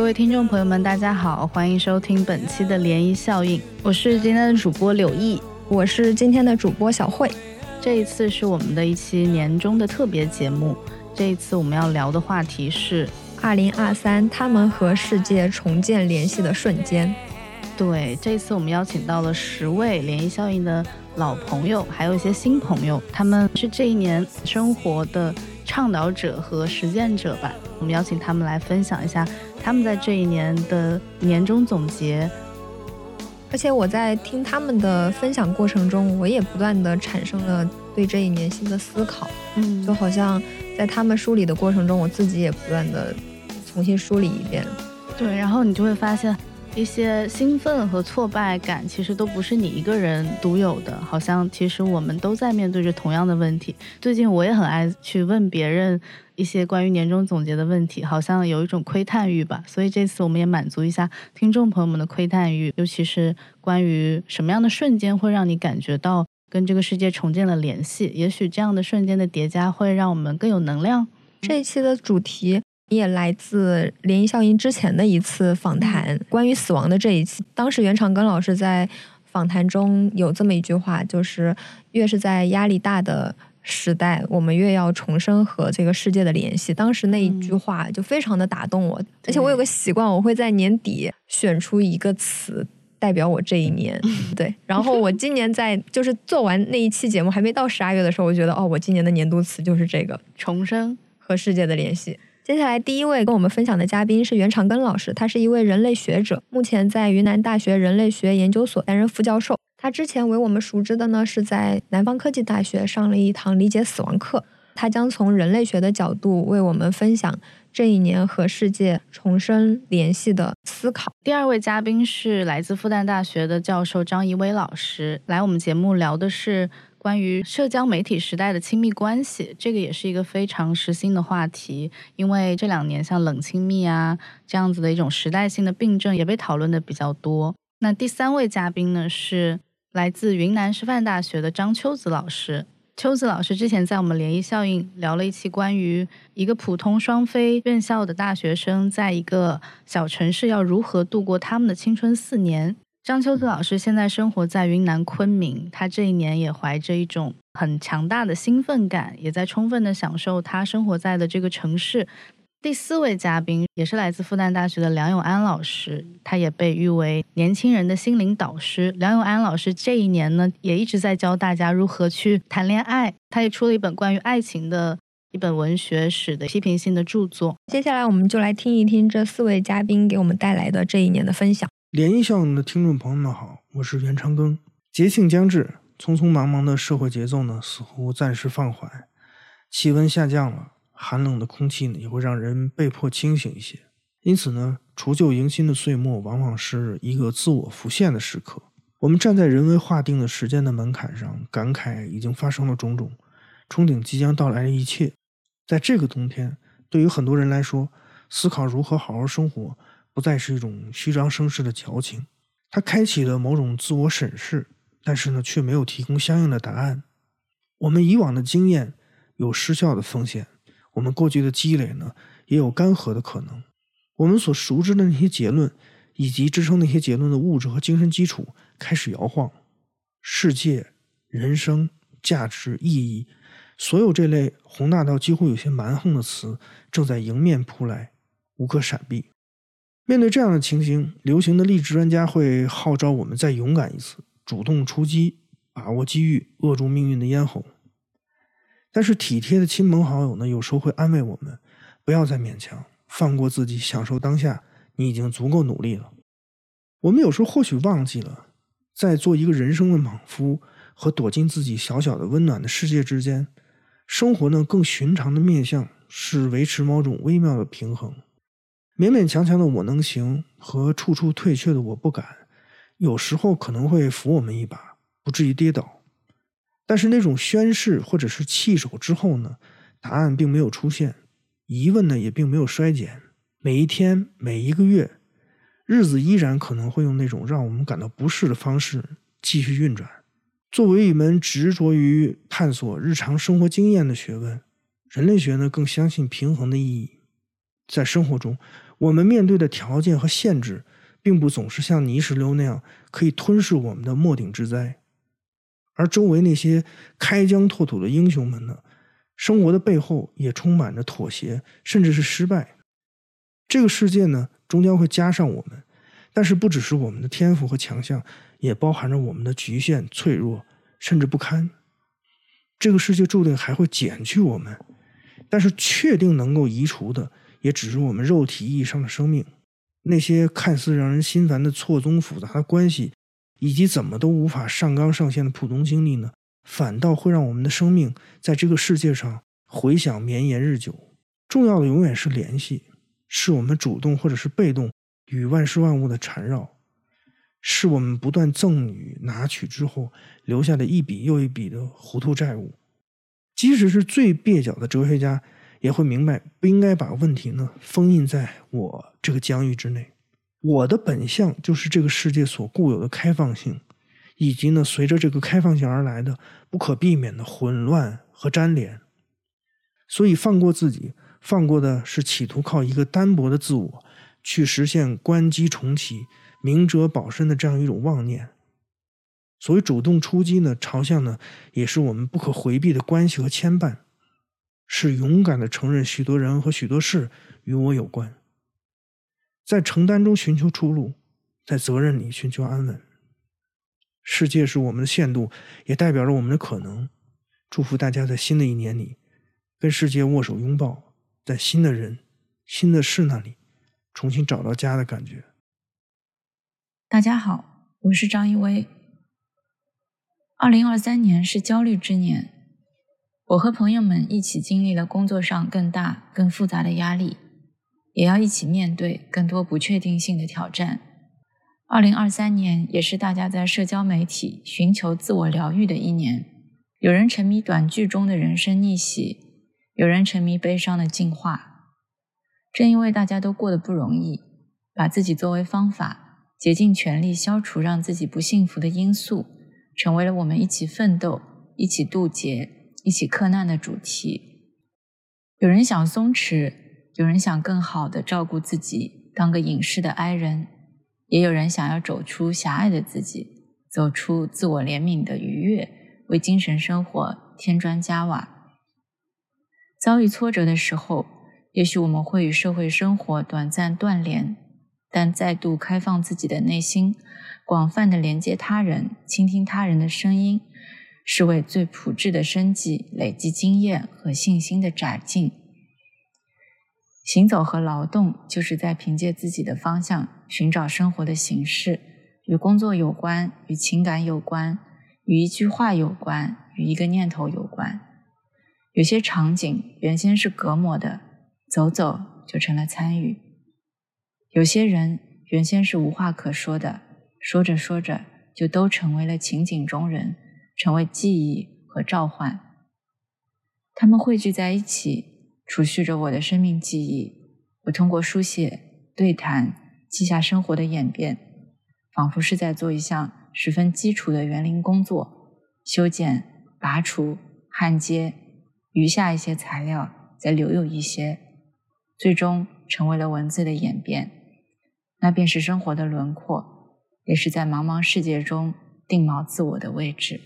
各位听众朋友们，大家好，欢迎收听本期的涟漪效应，我是今天的主播柳毅，我是今天的主播小慧。这一次是我们的一期年终的特别节目，这一次我们要聊的话题是二零二三他们和世界重建联系的瞬间。对，这次我们邀请到了十位涟漪效应的老朋友，还有一些新朋友，他们是这一年生活的倡导者和实践者吧。我们邀请他们来分享一下。他们在这一年的年终总结，而且我在听他们的分享过程中，我也不断的产生了对这一年新的思考。嗯，就好像在他们梳理的过程中，我自己也不断的重新梳理一遍。对，然后你就会发现。一些兴奋和挫败感，其实都不是你一个人独有的，好像其实我们都在面对着同样的问题。最近我也很爱去问别人一些关于年终总结的问题，好像有一种窥探欲吧。所以这次我们也满足一下听众朋友们的窥探欲，尤其是关于什么样的瞬间会让你感觉到跟这个世界重建了联系？也许这样的瞬间的叠加会让我们更有能量。这一期的主题。也来自涟漪效应之前的一次访谈，关于死亡的这一期。当时袁长庚老师在访谈中有这么一句话，就是越是在压力大的时代，我们越要重生和这个世界的联系。当时那一句话就非常的打动我，而且我有个习惯，我会在年底选出一个词代表我这一年。对，然后我今年在就是做完那一期节目，还没到十二月的时候，我觉得哦，我今年的年度词就是这个：重生和世界的联系。接下来第一位跟我们分享的嘉宾是袁长庚老师，他是一位人类学者，目前在云南大学人类学研究所担任副教授。他之前为我们熟知的呢，是在南方科技大学上了一堂理解死亡课。他将从人类学的角度为我们分享这一年和世界重生联系的思考。第二位嘉宾是来自复旦大学的教授张怡薇老师，来我们节目聊的是。关于社交媒体时代的亲密关系，这个也是一个非常时兴的话题。因为这两年像冷亲密啊这样子的一种时代性的病症也被讨论的比较多。那第三位嘉宾呢是来自云南师范大学的张秋子老师。秋子老师之前在我们涟漪效应聊了一期关于一个普通双非院校的大学生在一个小城市要如何度过他们的青春四年。张秋子老师现在生活在云南昆明，他这一年也怀着一种很强大的兴奋感，也在充分的享受他生活在的这个城市。第四位嘉宾也是来自复旦大学的梁永安老师，他也被誉为年轻人的心灵导师。梁永安老师这一年呢，也一直在教大家如何去谈恋爱，他也出了一本关于爱情的一本文学史的批评性的著作。接下来，我们就来听一听这四位嘉宾给我们带来的这一年的分享。涟漪效应的听众朋友们好，我是袁长庚。节庆将至，匆匆忙忙的社会节奏呢，似乎暂时放缓，气温下降了，寒冷的空气呢，也会让人被迫清醒一些。因此呢，除旧迎新的岁末，往往是一个自我浮现的时刻。我们站在人为划定的时间的门槛上，感慨已经发生了种种，憧憬即将到来的一切。在这个冬天，对于很多人来说，思考如何好好生活。不再是一种虚张声势的矫情，它开启了某种自我审视，但是呢，却没有提供相应的答案。我们以往的经验有失效的风险，我们过去的积累呢，也有干涸的可能。我们所熟知的那些结论，以及支撑那些结论的物质和精神基础开始摇晃。世界、人生、价值、意义，所有这类宏大到几乎有些蛮横的词，正在迎面扑来，无可闪避。面对这样的情形，流行的励志专家会号召我们再勇敢一次，主动出击，把握机遇，扼住命运的咽喉。但是体贴的亲朋好友呢，有时候会安慰我们，不要再勉强，放过自己，享受当下，你已经足够努力了。我们有时候或许忘记了，在做一个人生的莽夫和躲进自己小小的温暖的世界之间，生活呢更寻常的面相是维持某种微妙的平衡。勉勉强强的我能行和处处退却的我不敢，有时候可能会扶我们一把，不至于跌倒。但是那种宣誓或者是弃守之后呢，答案并没有出现，疑问呢也并没有衰减。每一天，每一个月，日子依然可能会用那种让我们感到不适的方式继续运转。作为一门执着于探索日常生活经验的学问，人类学呢更相信平衡的意义。在生活中。我们面对的条件和限制，并不总是像泥石流那样可以吞噬我们的末顶之灾。而周围那些开疆拓土的英雄们呢？生活的背后也充满着妥协，甚至是失败。这个世界呢，终将会加上我们，但是不只是我们的天赋和强项，也包含着我们的局限、脆弱，甚至不堪。这个世界注定还会减去我们，但是确定能够移除的，也只是我们肉体意义上的生命。那些看似让人心烦的错综复杂的关系。以及怎么都无法上纲上线的普通经历呢？反倒会让我们的生命在这个世界上回响绵延日久。重要的永远是联系，是我们主动或者是被动与万事万物的缠绕，是我们不断赠与拿取之后留下的一笔又一笔的糊涂债务。即使是最蹩脚的哲学家，也会明白不应该把问题呢封印在我这个疆域之内。我的本相就是这个世界所固有的开放性，以及呢随着这个开放性而来的不可避免的混乱和粘连。所以放过自己，放过的是企图靠一个单薄的自我去实现关机重启、明哲保身的这样一种妄念。所谓主动出击呢，朝向呢也是我们不可回避的关系和牵绊，是勇敢的承认许多人和许多事与我有关。在承担中寻求出路，在责任里寻求安稳。世界是我们的限度，也代表着我们的可能。祝福大家在新的一年里，跟世界握手拥抱，在新的人、新的事那里，重新找到家的感觉。大家好，我是张一威。二零二三年是焦虑之年，我和朋友们一起经历了工作上更大、更复杂的压力。也要一起面对更多不确定性的挑战。二零二三年也是大家在社交媒体寻求自我疗愈的一年。有人沉迷短剧中的人生逆袭，有人沉迷悲伤的进化。正因为大家都过得不容易，把自己作为方法，竭尽全力消除让自己不幸福的因素，成为了我们一起奋斗、一起渡劫、一起克难的主题。有人想松弛。有人想更好的照顾自己，当个隐士的哀人；也有人想要走出狭隘的自己，走出自我怜悯的愉悦，为精神生活添砖加瓦。遭遇挫折的时候，也许我们会与社会生活短暂断联，但再度开放自己的内心，广泛的连接他人，倾听他人的声音，是为最朴质的生计累积经验和信心的展进。行走和劳动，就是在凭借自己的方向寻找生活的形式，与工作有关，与情感有关，与一句话有关，与一个念头有关。有些场景原先是隔膜的，走走就成了参与；有些人原先是无话可说的，说着说着就都成为了情景中人，成为记忆和召唤。他们汇聚在一起。储蓄着我的生命记忆，我通过书写、对谈记下生活的演变，仿佛是在做一项十分基础的园林工作：修剪、拔除、焊接，余下一些材料再留有一些，最终成为了文字的演变。那便是生活的轮廓，也是在茫茫世界中定锚自我的位置。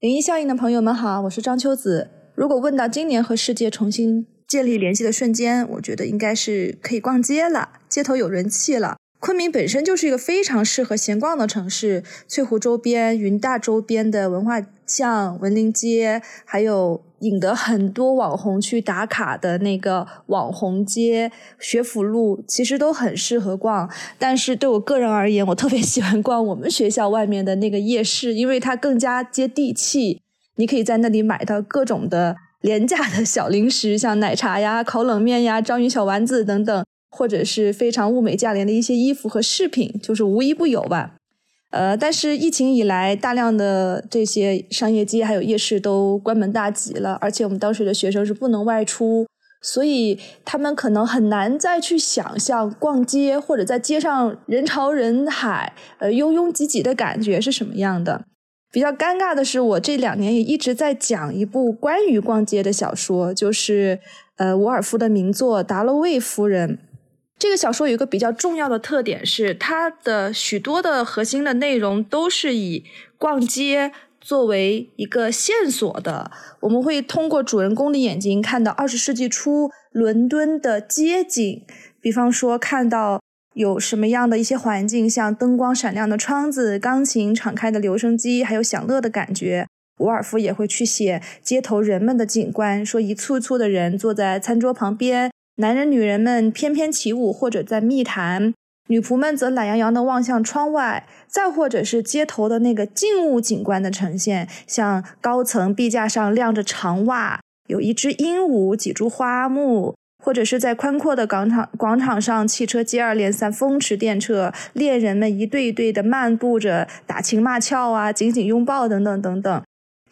灵异效应的朋友们好，我是张秋子。如果问到今年和世界重新建立联系的瞬间，我觉得应该是可以逛街了，街头有人气了。昆明本身就是一个非常适合闲逛的城市，翠湖周边、云大周边的文化巷、文林街，还有引得很多网红去打卡的那个网红街学府路，其实都很适合逛。但是对我个人而言，我特别喜欢逛我们学校外面的那个夜市，因为它更加接地气。你可以在那里买到各种的廉价的小零食，像奶茶呀、烤冷面呀、章鱼小丸子等等，或者是非常物美价廉的一些衣服和饰品，就是无一不有吧。呃，但是疫情以来，大量的这些商业街还有夜市都关门大吉了，而且我们当时的学生是不能外出，所以他们可能很难再去想象逛街或者在街上人潮人海、呃拥拥挤挤的感觉是什么样的。比较尴尬的是，我这两年也一直在讲一部关于逛街的小说，就是呃，伍尔夫的名作《达洛卫夫人》。这个小说有一个比较重要的特点是，它的许多的核心的内容都是以逛街作为一个线索的。我们会通过主人公的眼睛看到二十世纪初伦敦的街景，比方说看到有什么样的一些环境，像灯光闪亮的窗子、钢琴敞开的留声机，还有享乐的感觉。伍尔夫也会去写街头人们的景观，说一簇簇的人坐在餐桌旁边。男人、女人们翩翩起舞，或者在密谈；女仆们则懒洋洋地望向窗外。再或者是街头的那个静物景观的呈现，像高层壁架上晾着长袜，有一只鹦鹉，几株花木，或者是在宽阔的广场广场上，汽车接二连三，风驰电掣，恋人们一对一对地漫步着，打情骂俏啊，紧紧拥抱等等等等。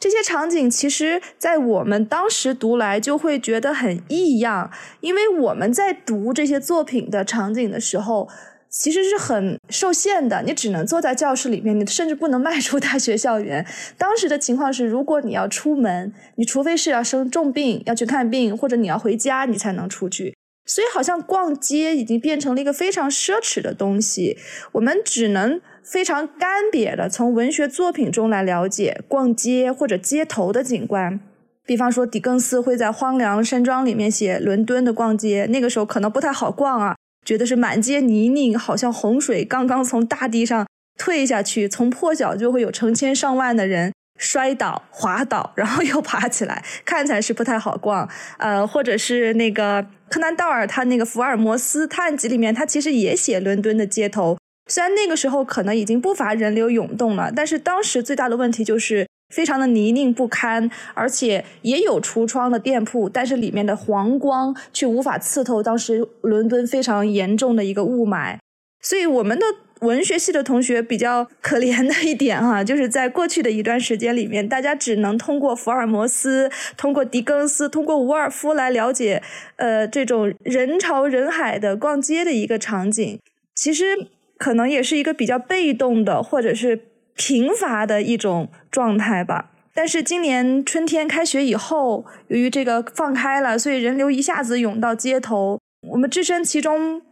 这些场景其实，在我们当时读来就会觉得很异样，因为我们在读这些作品的场景的时候，其实是很受限的。你只能坐在教室里面，你甚至不能迈出大学校园。当时的情况是，如果你要出门，你除非是要生重病要去看病，或者你要回家，你才能出去。所以，好像逛街已经变成了一个非常奢侈的东西。我们只能非常干瘪的从文学作品中来了解逛街或者街头的景观。比方说，狄更斯会在《荒凉山庄》里面写伦敦的逛街，那个时候可能不太好逛啊，觉得是满街泥泞，好像洪水刚刚从大地上退下去，从破晓就会有成千上万的人。摔倒、滑倒，然后又爬起来，看起来是不太好逛。呃，或者是那个柯南道尔他那个《福尔摩斯探案集》里面，他其实也写伦敦的街头。虽然那个时候可能已经不乏人流涌动了，但是当时最大的问题就是非常的泥泞不堪，而且也有橱窗的店铺，但是里面的黄光却无法刺透当时伦敦非常严重的一个雾霾。所以我们的。文学系的同学比较可怜的一点哈，就是在过去的一段时间里面，大家只能通过福尔摩斯、通过狄更斯、通过伍尔夫来了解，呃，这种人潮人海的逛街的一个场景。其实可能也是一个比较被动的，或者是贫乏的一种状态吧。但是今年春天开学以后，由于这个放开了，所以人流一下子涌到街头，我们置身其中。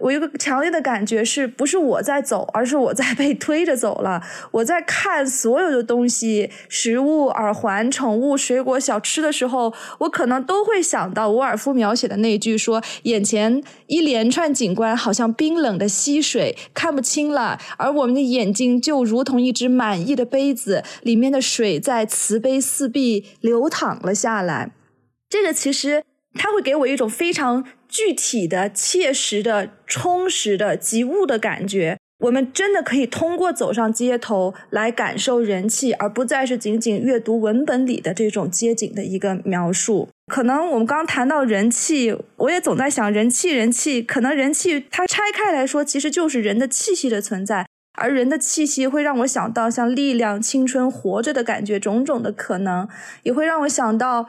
我有个强烈的感觉，是不是我在走，而是我在被推着走了。我在看所有的东西，食物、耳环、宠物、水果、小吃的时候，我可能都会想到伍尔夫描写的那句说：“眼前一连串景观好像冰冷的溪水，看不清了，而我们的眼睛就如同一只满意的杯子，里面的水在慈悲四壁流淌了下来。”这个其实它会给我一种非常。具体的、切实的、充实的、及物的感觉，我们真的可以通过走上街头来感受人气，而不再是仅仅阅读文本里的这种街景的一个描述。可能我们刚谈到人气，我也总在想，人气，人气，可能人气它拆开来说，其实就是人的气息的存在，而人的气息会让我想到像力量、青春、活着的感觉，种种的可能，也会让我想到。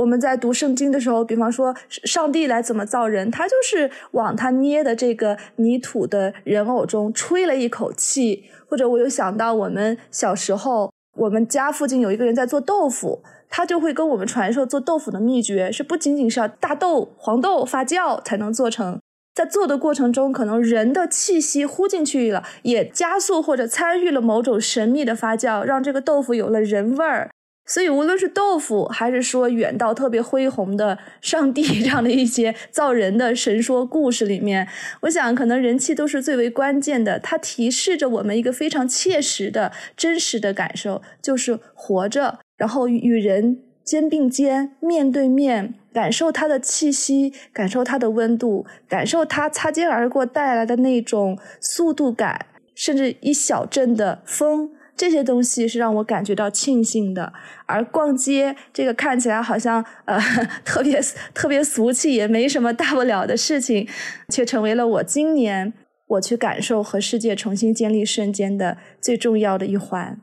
我们在读圣经的时候，比方说上帝来怎么造人，他就是往他捏的这个泥土的人偶中吹了一口气。或者我有想到，我们小时候，我们家附近有一个人在做豆腐，他就会跟我们传授做豆腐的秘诀，是不仅仅是要大豆、黄豆发酵才能做成，在做的过程中，可能人的气息呼进去了，也加速或者参与了某种神秘的发酵，让这个豆腐有了人味儿。所以，无论是豆腐，还是说远到特别恢宏的上帝这样的一些造人的神说故事里面，我想可能人气都是最为关键的。它提示着我们一个非常切实的真实的感受，就是活着，然后与人肩并肩、面对面，感受它的气息，感受它的温度，感受它擦肩而过带来的那种速度感，甚至一小阵的风。这些东西是让我感觉到庆幸的，而逛街这个看起来好像呃 特别特别俗气，也没什么大不了的事情，却成为了我今年我去感受和世界重新建立瞬间的最重要的一环。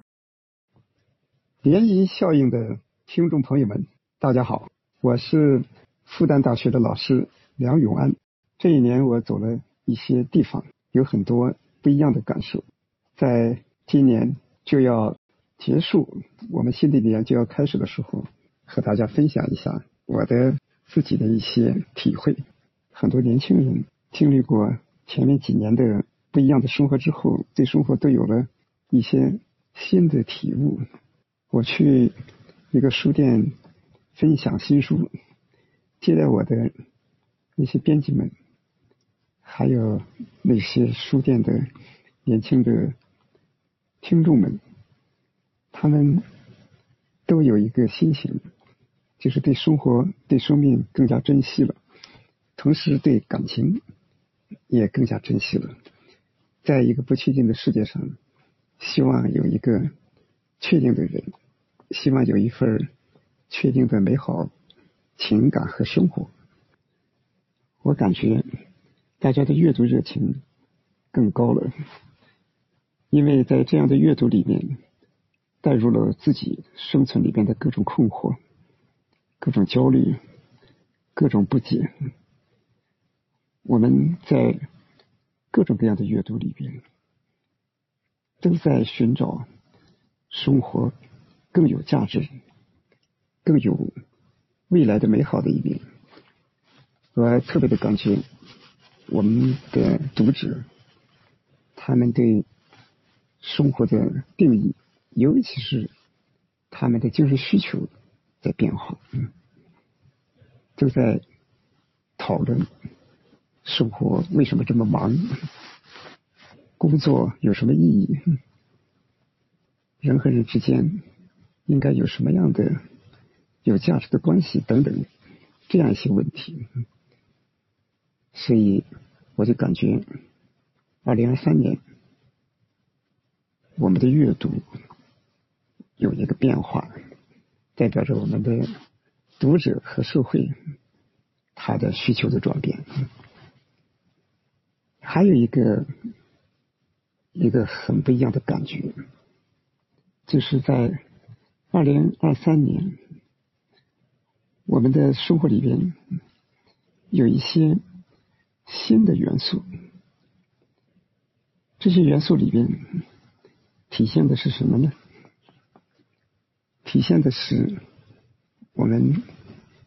涟漪效应的听众朋友们，大家好，我是复旦大学的老师梁永安。这一年我走了一些地方，有很多不一样的感受，在今年。就要结束，我们新的一年就要开始的时候，和大家分享一下我的自己的一些体会。很多年轻人经历过前面几年的不一样的生活之后，对生活都有了一些新的体悟。我去一个书店分享新书，接待我的那些编辑们，还有那些书店的年轻的听众们，他们都有一个心情，就是对生活、对生命更加珍惜了，同时对感情也更加珍惜了。在一个不确定的世界上，希望有一个确定的人。希望有一份确定的美好情感和生活。我感觉大家的阅读热情更高了，因为在这样的阅读里面，带入了自己生存里边的各种困惑、各种焦虑、各种不解。我们在各种各样的阅读里边，都在寻找生活。更有价值、更有未来的美好的一面，我还特别的感觉，我们的读者，他们对生活的定义，尤其是他们的精神需求在变化，嗯。都在讨论生活为什么这么忙，工作有什么意义，人和人之间。应该有什么样的有价值的关系等等这样一些问题，所以我就感觉，二零二三年我们的阅读有一个变化，代表着我们的读者和社会他的需求的转变。还有一个一个很不一样的感觉，就是在。二零二三年，我们的生活里边有一些新的元素，这些元素里边体现的是什么呢？体现的是我们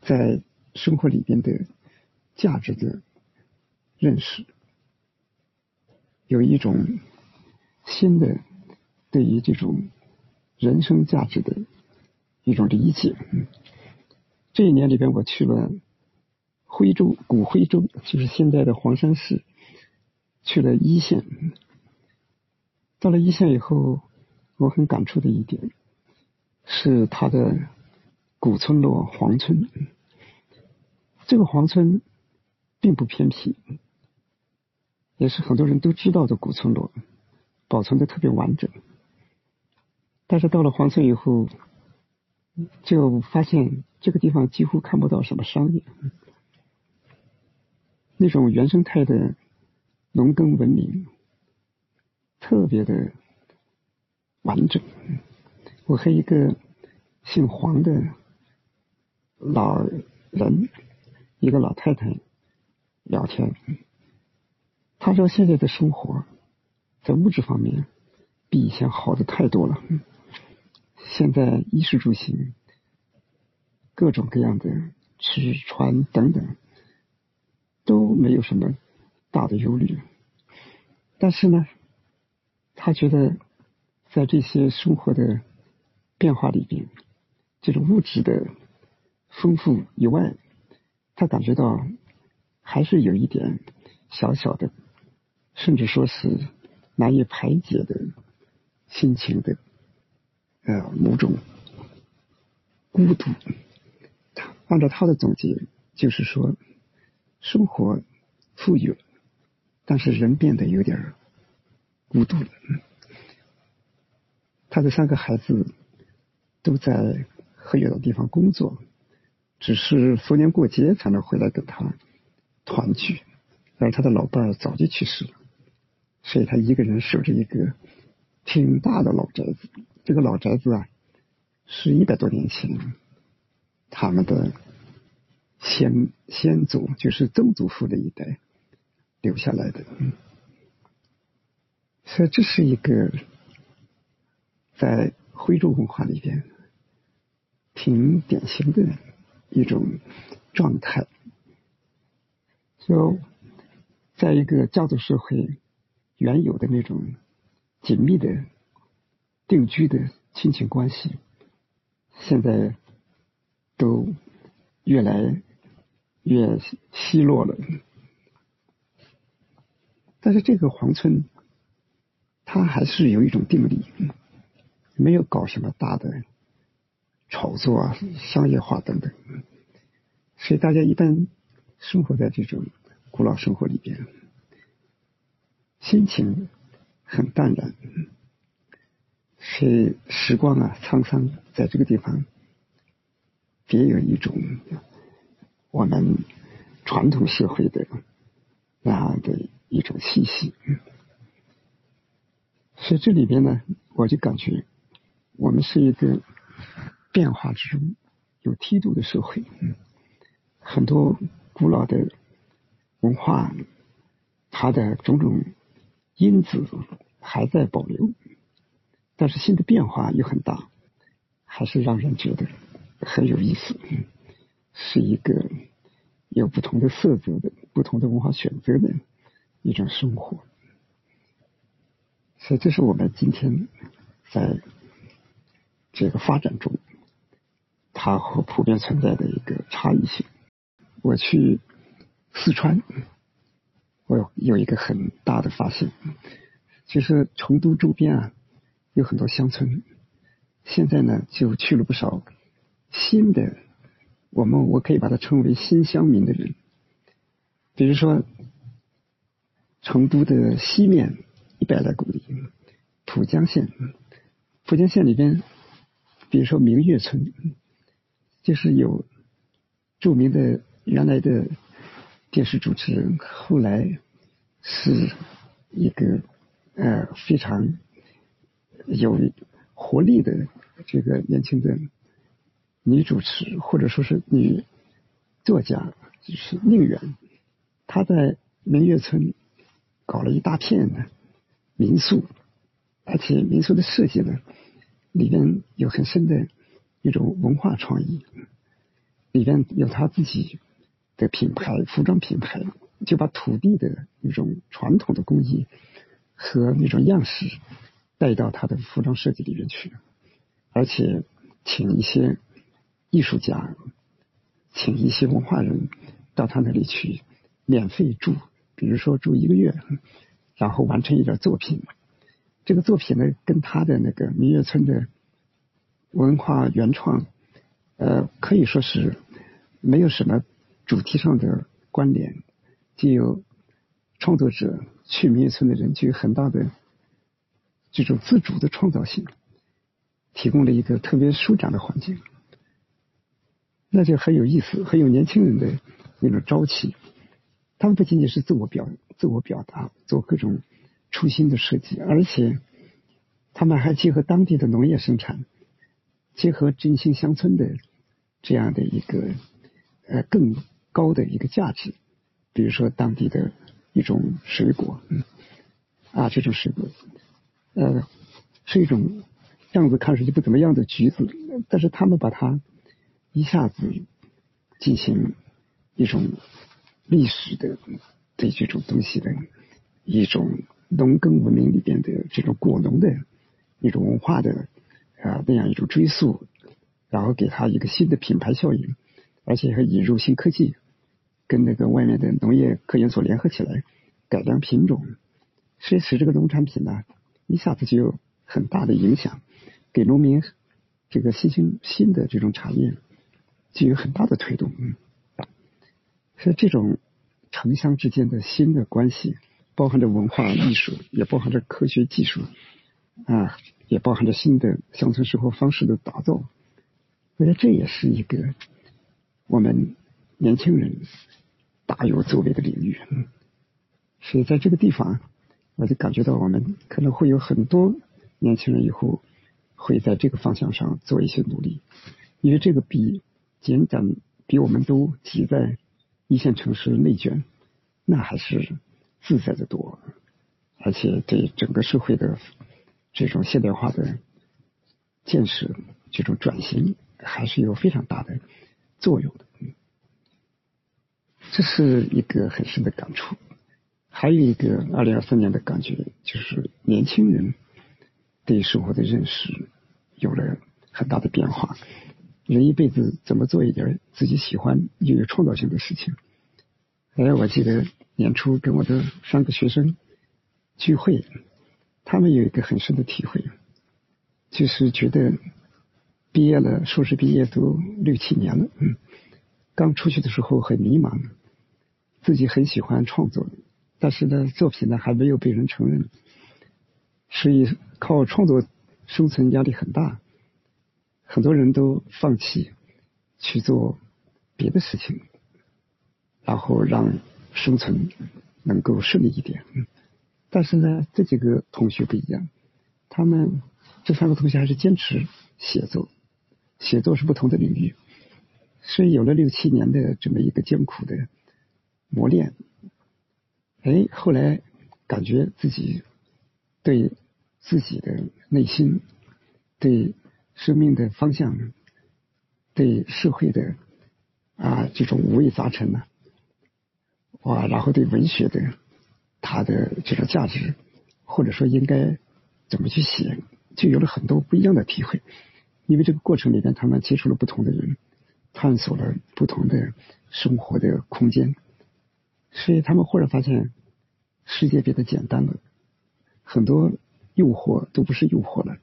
在生活里边的价值的认识，有一种新的对于这种。人生价值的一种理解。这一年里边，我去了徽州，古徽州就是现在的黄山市，去了一线。到了一线以后，我很感触的一点是它的古村落黄村。这个黄村并不偏僻，也是很多人都知道的古村落，保存的特别完整。但是到了黄村以后，就发现这个地方几乎看不到什么商业，那种原生态的农耕文明特别的完整。我和一个姓黄的老人，一个老太太聊天，他说现在的生活在物质方面比以前好的太多了。现在衣食住行，各种各样的吃穿等等，都没有什么大的忧虑。但是呢，他觉得在这些生活的变化里边，这种物质的丰富以外，他感觉到还是有一点小小的，甚至说是难以排解的心情的。呃，某种孤独。按照他的总结，就是说，生活富裕了，但是人变得有点孤独了。他的三个孩子都在很远的地方工作，只是逢年过节才能回来跟他团聚，而他的老伴儿早就去世了，所以他一个人守着一个挺大的老宅子。这个老宅子啊，是一百多年前他们的先先祖，就是曾祖父的一代留下来的。所以这是一个在徽州文化里边挺典型的一种状态。就在一个家族社会原有的那种紧密的定居的亲情关系，现在都越来越稀落了。但是这个黄村，他还是有一种定力，没有搞什么大的炒作啊、商业化等等，所以大家一般生活在这种古老生活里边，心情很淡然，所以时光啊沧桑，在这个地方别有一种我们传统社会的那样的。一种气息，所以这里边呢，我就感觉我们是一个变化之中有梯度的社会，很多古老的文化，它的种种因子还在保留，但是新的变化又很大，还是让人觉得很有意思，是一个有不同的色泽的、不同的文化选择的。一种生活，所以这是我们今天在这个发展中，它和普遍存在的一个差异性。我去四川，我有一个很大的发现，其实成都周边啊有很多乡村，现在呢就去了不少新的，我们我可以把它称为新乡民的人，比如说。成都的西面一百来公里，浦江县。浦江县里边，比如说明月村，就是有著名的原来的电视主持人，后来是一个呃非常有活力的这个年轻的女主持，或者说是女作家，就是宁远。她在明月村。搞了一大片的民宿，而且民宿的设计呢，里边有很深的一种文化创意，里边有他自己的品牌服装品牌，就把土地的一种传统的工艺和那种样式带到他的服装设计里面去，而且请一些艺术家，请一些文化人到他那里去免费住。比如说住一个月，然后完成一点作品。这个作品呢，跟他的那个明月村的文化原创，呃，可以说是没有什么主题上的关联。既有创作者去明月村的人，就有很大的这种自主的创造性，提供了一个特别舒展的环境，那就很有意思，很有年轻人的那种朝气。他们不仅仅是自我表演自我表达，做各种初心的设计，而且他们还结合当地的农业生产，结合振兴乡村的这样的一个呃更高的一个价值，比如说当地的一种水果，嗯啊，这种水果呃是一种样子看上去不怎么样的橘子，但是他们把它一下子进行一种。历史的对这种东西的一种农耕文明里边的这种果农的一种文化的啊那样一种追溯，然后给他一个新的品牌效应，而且还引入新科技，跟那个外面的农业科研所联合起来改良品种，所以使这个农产品呢一下子就有很大的影响，给农民这个新兴新的这种产业就有很大的推动。是这种城乡之间的新的关系，包含着文化艺术，也包含着科学技术，啊，也包含着新的乡村生活方式的打造。我觉得这也是一个我们年轻人大有作为的领域。所以在这个地方，我就感觉到我们可能会有很多年轻人以后会在这个方向上做一些努力，因为这个比简单比我们都挤在。一线城市内卷，那还是自在的多，而且对整个社会的这种现代化的建设、这种转型，还是有非常大的作用的。这是一个很深的感触。还有一个二零二三年的感觉，就是年轻人对生活的认识有了很大的变化。人一辈子怎么做一点自己喜欢又有创造性的事情？哎，我记得年初跟我的三个学生聚会，他们有一个很深的体会，就是觉得毕业了，硕士毕业都六七年了，嗯，刚出去的时候很迷茫，自己很喜欢创作，但是呢，作品呢还没有被人承认，所以靠创作生存压力很大。很多人都放弃去做别的事情，然后让生存能够顺利一点。但是呢，这几个同学不一样，他们这三个同学还是坚持写作，写作是不同的领域，所以有了六七年的这么一个艰苦的磨练，哎，后来感觉自己对自己的内心对。生命的方向，对社会的啊这种五味杂陈呢，哇，然后对文学的它的这种价值，或者说应该怎么去写，就有了很多不一样的体会。因为这个过程里边，他们接触了不同的人，探索了不同的生活的空间，所以他们忽然发现世界变得简单了，很多诱惑都不是诱惑了。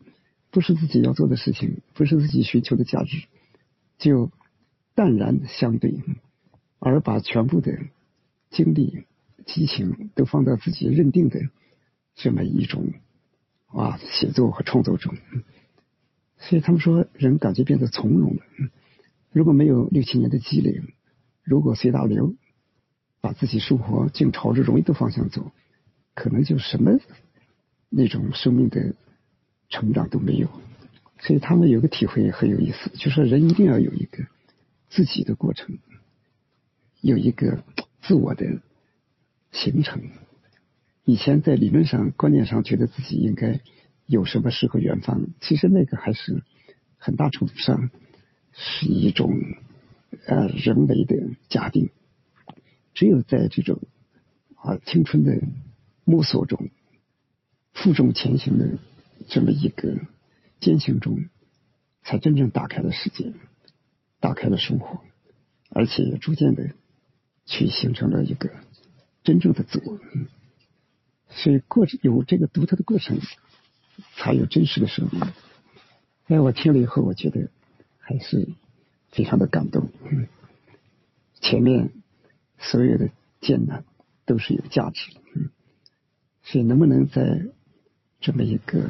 不是自己要做的事情，不是自己寻求的价值，就淡然相对，而把全部的精力、激情都放到自己认定的这么一种啊写作和创作中。所以他们说，人感觉变得从容了。如果没有六七年的积累，如果随大流，把自己生活竟朝着容易的方向走，可能就什么那种生命的。成长都没有，所以他们有个体会很有意思，就说人一定要有一个自己的过程，有一个自我的形成。以前在理论上、观念上，觉得自己应该有什么诗和远方，其实那个还是很大程度上是一种呃人为的假定。只有在这种啊青春的摸索中，负重前行的。这么一个艰辛中，才真正打开了世界，打开了生活，而且也逐渐的去形成了一个真正的自我。所以过有这个独特的过程，才有真实的生命。哎，我听了以后，我觉得还是非常的感动。前面所有的艰难都是有价值的。嗯所以能不能在这么一个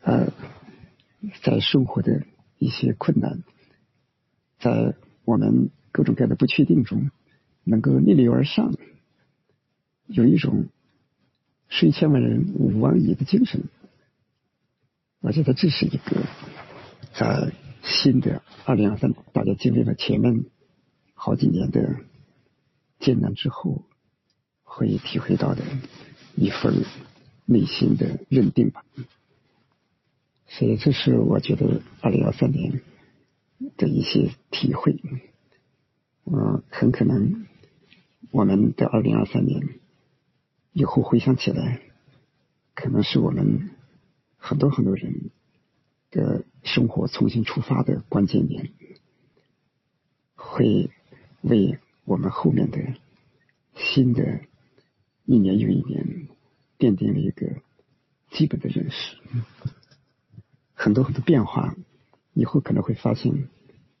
呃，在生活的一些困难，在我们各种各样的不确定中，能够逆流而上，有一种虽千万人吾往矣的精神。我觉得这是一个在新的二零二三，大家经历了前面好几年的艰难之后，会体会到的一份内心的认定吧。所以，这是我觉得二零二三年的一些体会。嗯，很可能我们的二零二三年以后回想起来，可能是我们很多很多人的生活重新出发的关键年，会为我们后面的新的一年又一年奠定了一个基本的认识。很多很多变化，以后可能会发现，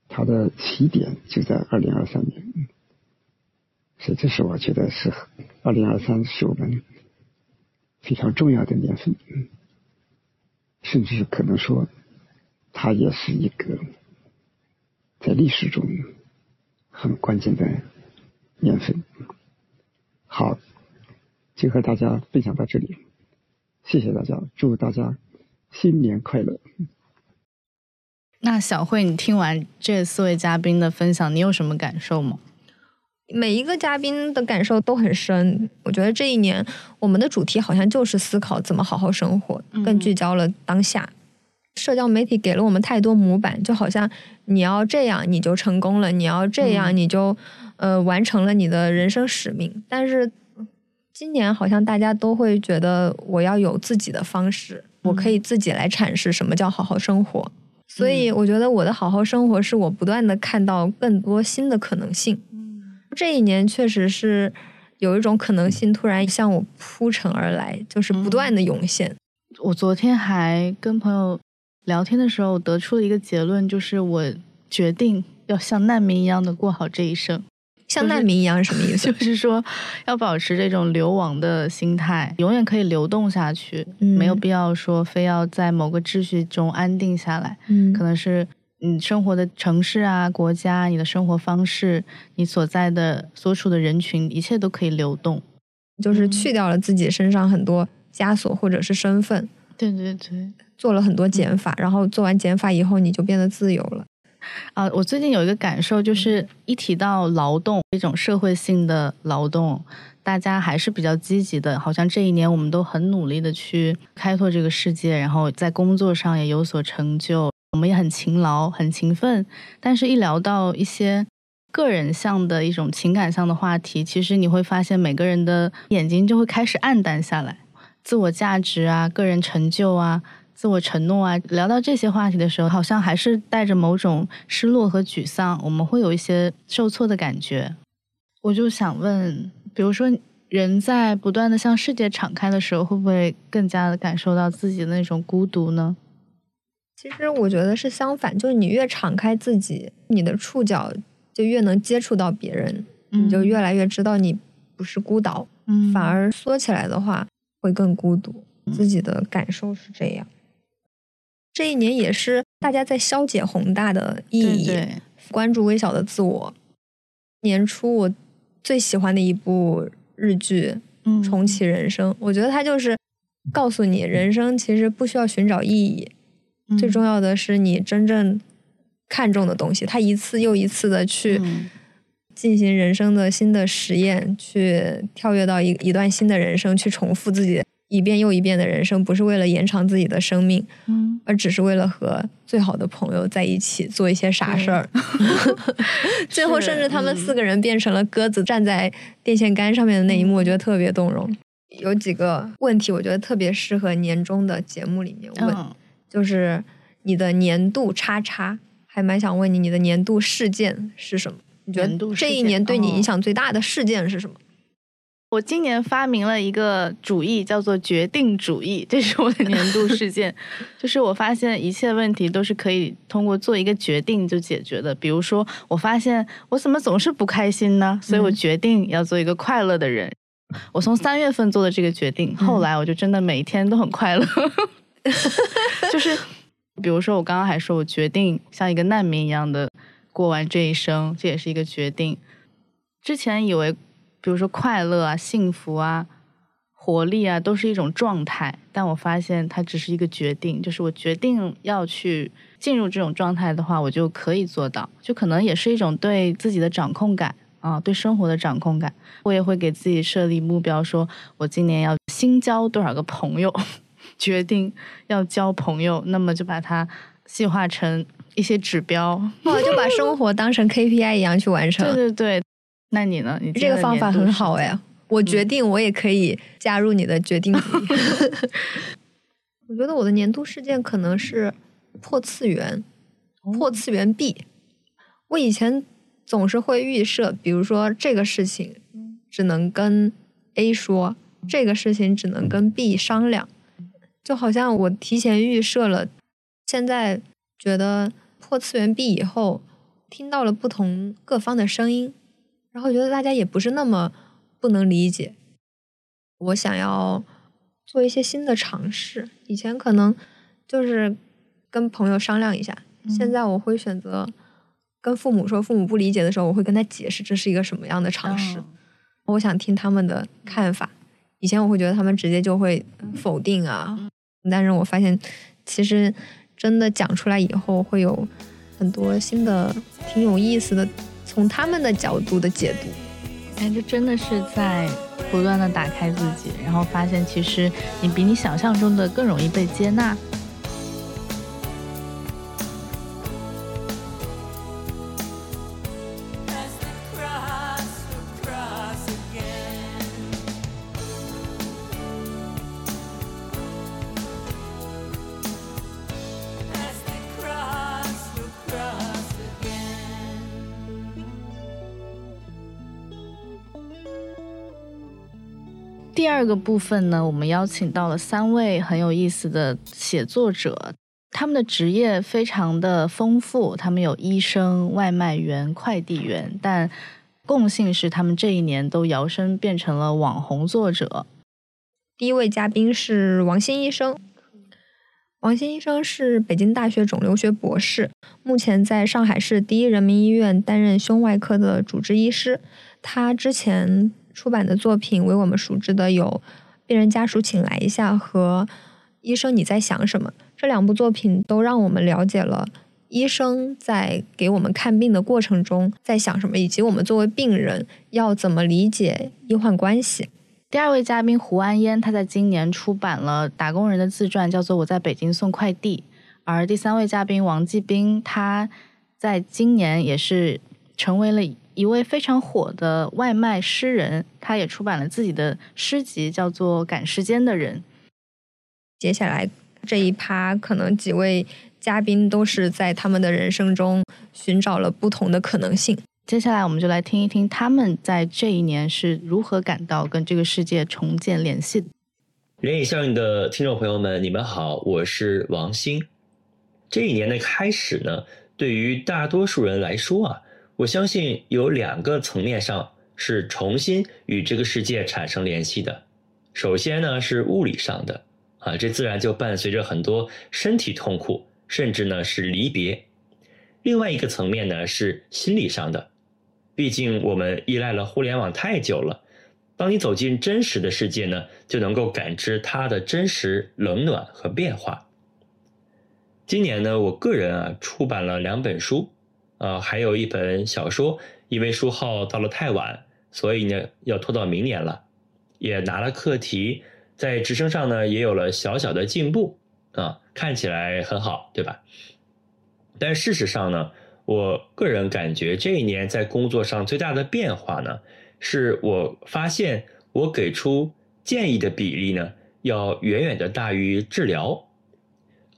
它的起点就在二零二三年，所以这是我觉得是二零二三是我们非常重要的年份，甚至可能说，它也是一个在历史中很关键的年份。好，就和大家分享到这里，谢谢大家，祝大家。新年快乐！那小慧，你听完这四位嘉宾的分享，你有什么感受吗？每一个嘉宾的感受都很深。我觉得这一年我们的主题好像就是思考怎么好好生活，更聚焦了当下。社交媒体给了我们太多模板，就好像你要这样你就成功了，你要这样你就呃，完成了你的人生使命。但是今年好像大家都会觉得我要有自己的方式，我可以自己来阐释什么叫好好生活。所以我觉得我的好好生活是我不断的看到更多新的可能性。这一年确实是有一种可能性突然向我铺陈而来，就是不断的涌现。我昨天还跟朋友聊天的时候，得出了一个结论，就是我决定要像难民一样的过好这一生。像难民一样是什么意思？就是说要保持这种流亡的心态，永远可以流动下去，没有必要说非要在某个秩序中安定下来。嗯，可能是你生活的城市啊、国家、你的生活方式、你所在的所处的人群，一切都可以流动，就是去掉了自己身上很多枷锁或者是身份。对对对，做了很多减法，然后做完减法以后，你就变得自由了。啊，我最近有一个感受，就是一提到劳动一种社会性的劳动，大家还是比较积极的。好像这一年我们都很努力的去开拓这个世界，然后在工作上也有所成就，我们也很勤劳、很勤奋。但是，一聊到一些个人向的一种情感上的话题，其实你会发现每个人的眼睛就会开始暗淡下来，自我价值啊，个人成就啊。自我承诺啊，聊到这些话题的时候，好像还是带着某种失落和沮丧，我们会有一些受挫的感觉。我就想问，比如说，人在不断的向世界敞开的时候，会不会更加的感受到自己的那种孤独呢？其实我觉得是相反，就是你越敞开自己，你的触角就越能接触到别人，你就越来越知道你不是孤岛。嗯，反而缩起来的话，会更孤独。自己的感受是这样。这一年也是大家在消解宏大的意义，关注微小的自我。年初我最喜欢的一部日剧《重启人生》，我觉得它就是告诉你，人生其实不需要寻找意义，最重要的是你真正看重的东西。他一次又一次的去进行人生的新的实验，去跳跃到一一段新的人生，去重复自己。一遍又一遍的人生，不是为了延长自己的生命，嗯，而只是为了和最好的朋友在一起做一些傻事儿。最后，甚至他们四个人变成了鸽子，站在电线杆上面的那一幕，我觉得特别动容。有几个问题，我觉得特别适合年终的节目里面问，就是你的年度叉叉，还蛮想问你，你的年度事件是什么？你觉得这一年对你影响最大的事件是什么？我今年发明了一个主义，叫做决定主义，这是我的年度事件。就是我发现一切问题都是可以通过做一个决定就解决的。比如说，我发现我怎么总是不开心呢？所以我决定要做一个快乐的人。我从三月份做的这个决定，后来我就真的每一天都很快乐。就是比如说，我刚刚还说我决定像一个难民一样的过完这一生，这也是一个决定。之前以为。比如说快乐啊、幸福啊、活力啊，都是一种状态。但我发现它只是一个决定，就是我决定要去进入这种状态的话，我就可以做到。就可能也是一种对自己的掌控感啊，对生活的掌控感。我也会给自己设立目标，说我今年要新交多少个朋友，决定要交朋友，那么就把它细化成一些指标，哦，就把生活当成 KPI 一样去完成。对对对。那你呢？你这个方法很好哎！我决定，我也可以加入你的决定。我觉得我的年度事件可能是破次元，破次元壁。我以前总是会预设，比如说这个事情只能跟 A 说，这个事情只能跟 B 商量，就好像我提前预设了。现在觉得破次元壁以后，听到了不同各方的声音。然后觉得大家也不是那么不能理解，我想要做一些新的尝试。以前可能就是跟朋友商量一下，现在我会选择跟父母说。父母不理解的时候，我会跟他解释这是一个什么样的尝试。我想听他们的看法。以前我会觉得他们直接就会否定啊，但是我发现其实真的讲出来以后，会有很多新的、挺有意思的。从他们的角度的解读，哎，这真的是在不断的打开自己，然后发现其实你比你想象中的更容易被接纳。第二个部分呢，我们邀请到了三位很有意思的写作者，他们的职业非常的丰富，他们有医生、外卖员、快递员，但共性是他们这一年都摇身变成了网红作者。第一位嘉宾是王鑫医生。王鑫医生是北京大学肿瘤学博士，目前在上海市第一人民医院担任胸外科的主治医师。他之前出版的作品为我们熟知的有《病人家属请来一下》和《医生你在想什么》这两部作品，都让我们了解了医生在给我们看病的过程中在想什么，以及我们作为病人要怎么理解医患关系。第二位嘉宾胡安烟，他在今年出版了打工人的自传，叫做《我在北京送快递》。而第三位嘉宾王继兵，他在今年也是成为了一位非常火的外卖诗人，他也出版了自己的诗集，叫做《赶时间的人》。接下来这一趴，可能几位嘉宾都是在他们的人生中寻找了不同的可能性。接下来，我们就来听一听他们在这一年是如何感到跟这个世界重建联系的。人影效应的听众朋友们，你们好，我是王鑫。这一年的开始呢，对于大多数人来说啊，我相信有两个层面上是重新与这个世界产生联系的。首先呢，是物理上的啊，这自然就伴随着很多身体痛苦，甚至呢是离别。另外一个层面呢，是心理上的。毕竟我们依赖了互联网太久了，当你走进真实的世界呢，就能够感知它的真实冷暖和变化。今年呢，我个人啊出版了两本书，啊还有一本小说，因为书号到了太晚，所以呢要拖到明年了。也拿了课题，在职称上呢也有了小小的进步，啊看起来很好，对吧？但事实上呢？我个人感觉，这一年在工作上最大的变化呢，是我发现我给出建议的比例呢，要远远的大于治疗。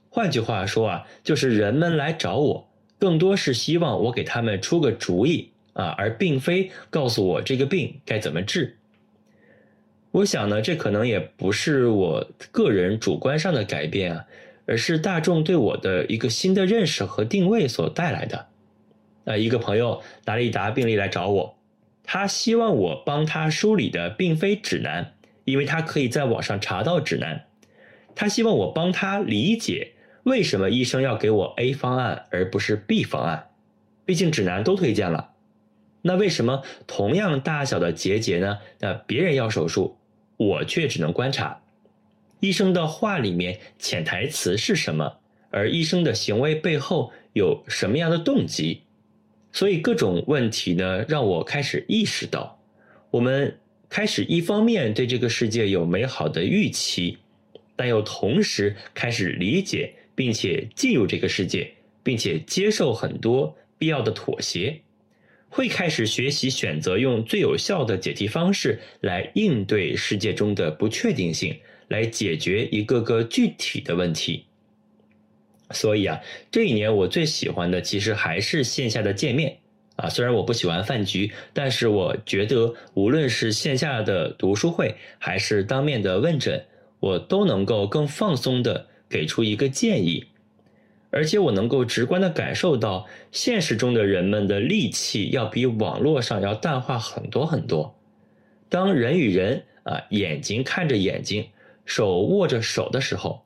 换句话说啊，就是人们来找我，更多是希望我给他们出个主意啊，而并非告诉我这个病该怎么治。我想呢，这可能也不是我个人主观上的改变啊，而是大众对我的一个新的认识和定位所带来的。呃，一个朋友拿了一沓病例来找我，他希望我帮他梳理的并非指南，因为他可以在网上查到指南。他希望我帮他理解为什么医生要给我 A 方案而不是 B 方案，毕竟指南都推荐了。那为什么同样大小的结节呢？那别人要手术，我却只能观察。医生的话里面潜台词是什么？而医生的行为背后有什么样的动机？所以各种问题呢，让我开始意识到，我们开始一方面对这个世界有美好的预期，但又同时开始理解并且进入这个世界，并且接受很多必要的妥协，会开始学习选择用最有效的解题方式来应对世界中的不确定性，来解决一个个具体的问题。所以啊，这一年我最喜欢的其实还是线下的见面啊。虽然我不喜欢饭局，但是我觉得无论是线下的读书会，还是当面的问诊，我都能够更放松的给出一个建议，而且我能够直观的感受到现实中的人们的戾气要比网络上要淡化很多很多。当人与人啊眼睛看着眼睛，手握着手的时候。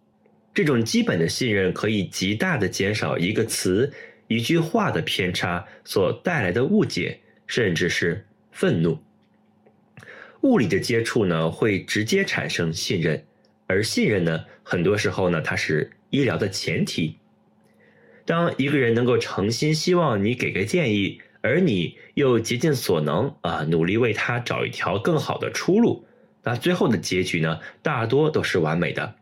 这种基本的信任可以极大的减少一个词、一句话的偏差所带来的误解，甚至是愤怒。物理的接触呢，会直接产生信任，而信任呢，很多时候呢，它是医疗的前提。当一个人能够诚心希望你给个建议，而你又竭尽所能啊，努力为他找一条更好的出路，那最后的结局呢，大多都是完美的。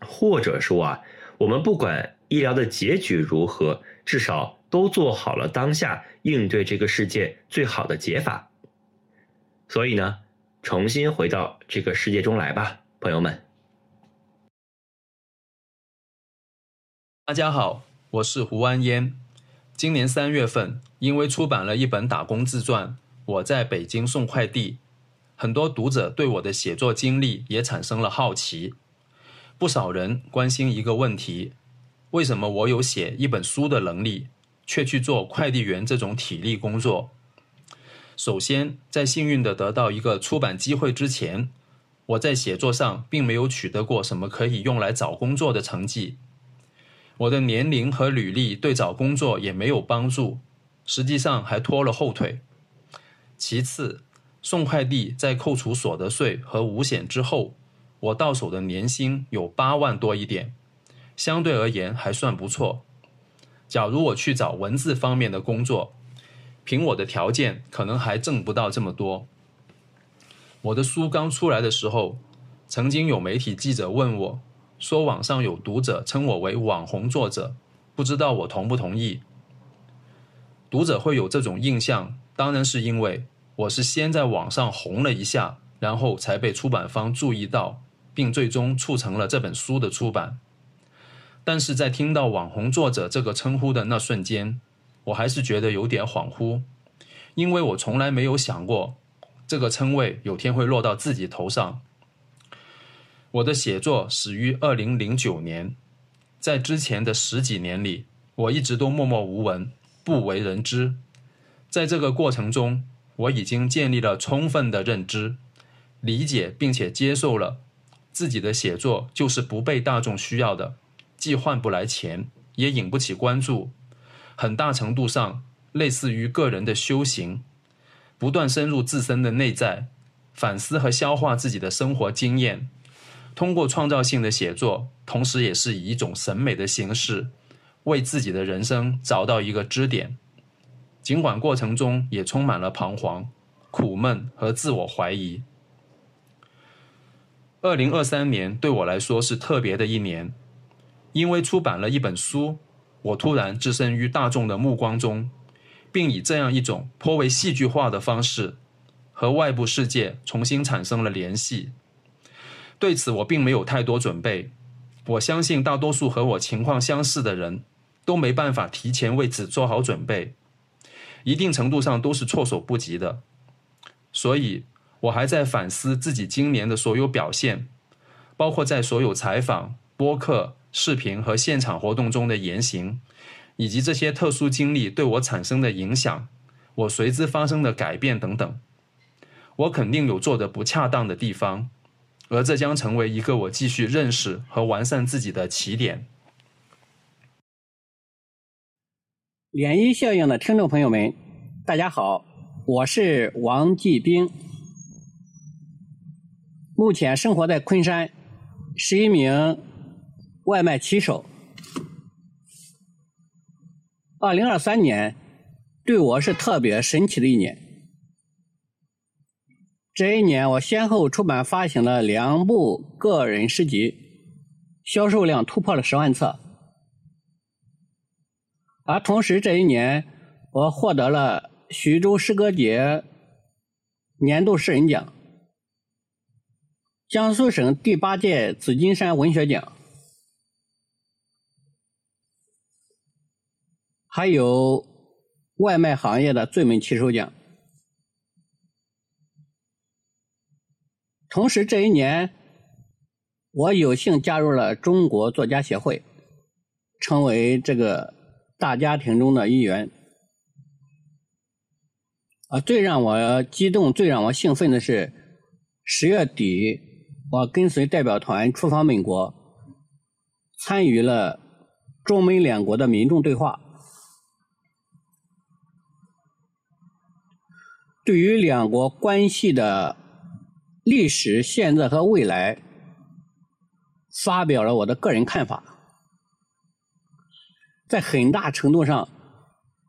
或者说啊，我们不管医疗的结局如何，至少都做好了当下应对这个世界最好的解法。所以呢，重新回到这个世界中来吧，朋友们。大家好，我是胡安烟。今年三月份，因为出版了一本打工自传《我在北京送快递》，很多读者对我的写作经历也产生了好奇。不少人关心一个问题：为什么我有写一本书的能力，却去做快递员这种体力工作？首先，在幸运的得到一个出版机会之前，我在写作上并没有取得过什么可以用来找工作的成绩。我的年龄和履历对找工作也没有帮助，实际上还拖了后腿。其次，送快递在扣除所得税和五险之后。我到手的年薪有八万多一点，相对而言还算不错。假如我去找文字方面的工作，凭我的条件可能还挣不到这么多。我的书刚出来的时候，曾经有媒体记者问我，说网上有读者称我为网红作者，不知道我同不同意。读者会有这种印象，当然是因为我是先在网上红了一下，然后才被出版方注意到。并最终促成了这本书的出版，但是在听到“网红作者”这个称呼的那瞬间，我还是觉得有点恍惚，因为我从来没有想过这个称谓有天会落到自己头上。我的写作始于二零零九年，在之前的十几年里，我一直都默默无闻，不为人知。在这个过程中，我已经建立了充分的认知、理解，并且接受了。自己的写作就是不被大众需要的，既换不来钱，也引不起关注，很大程度上类似于个人的修行，不断深入自身的内在，反思和消化自己的生活经验，通过创造性的写作，同时也是以一种审美的形式，为自己的人生找到一个支点，尽管过程中也充满了彷徨、苦闷和自我怀疑。二零二三年对我来说是特别的一年，因为出版了一本书，我突然置身于大众的目光中，并以这样一种颇为戏剧化的方式和外部世界重新产生了联系。对此，我并没有太多准备。我相信大多数和我情况相似的人都没办法提前为此做好准备，一定程度上都是措手不及的。所以。我还在反思自己今年的所有表现，包括在所有采访、播客、视频和现场活动中的言行，以及这些特殊经历对我产生的影响，我随之发生的改变等等。我肯定有做的不恰当的地方，而这将成为一个我继续认识和完善自己的起点。涟漪效应的听众朋友们，大家好，我是王继兵。目前生活在昆山，是一名外卖骑手。二零二三年对我是特别神奇的一年。这一年，我先后出版发行了两部个人诗集，销售量突破了十万册。而同时，这一年我获得了徐州诗歌节年度诗人奖。江苏省第八届紫金山文学奖，还有外卖行业的最美骑手奖。同时，这一年我有幸加入了中国作家协会，成为这个大家庭中的一员。啊，最让我激动、最让我兴奋的是十月底。我跟随代表团出访美国，参与了中美两国的民众对话。对于两国关系的历史、现在和未来，发表了我的个人看法，在很大程度上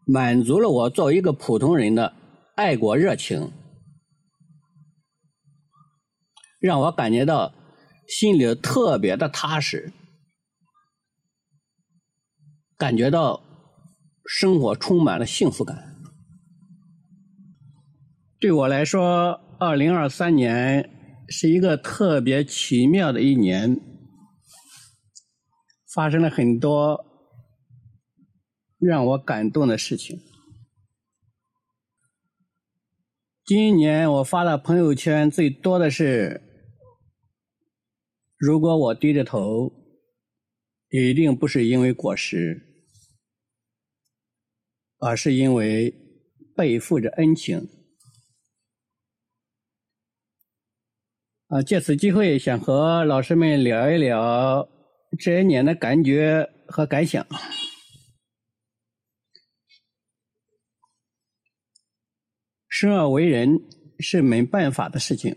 满足了我作为一个普通人的爱国热情。让我感觉到心里特别的踏实，感觉到生活充满了幸福感。对我来说，二零二三年是一个特别奇妙的一年，发生了很多让我感动的事情。今年我发的朋友圈最多的是：如果我低着头，一定不是因为果实，而是因为背负着恩情。啊，借此机会想和老师们聊一聊这些年的感觉和感想。生而为人是没办法的事情，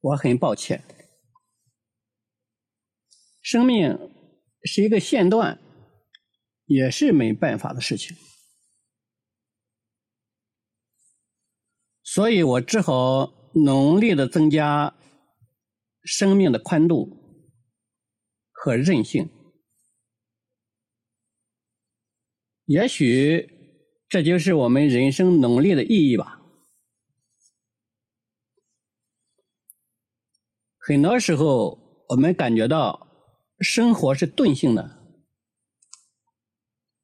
我很抱歉。生命是一个线段，也是没办法的事情，所以我只好。努力的增加生命的宽度和韧性，也许这就是我们人生努力的意义吧。很多时候，我们感觉到生活是钝性的，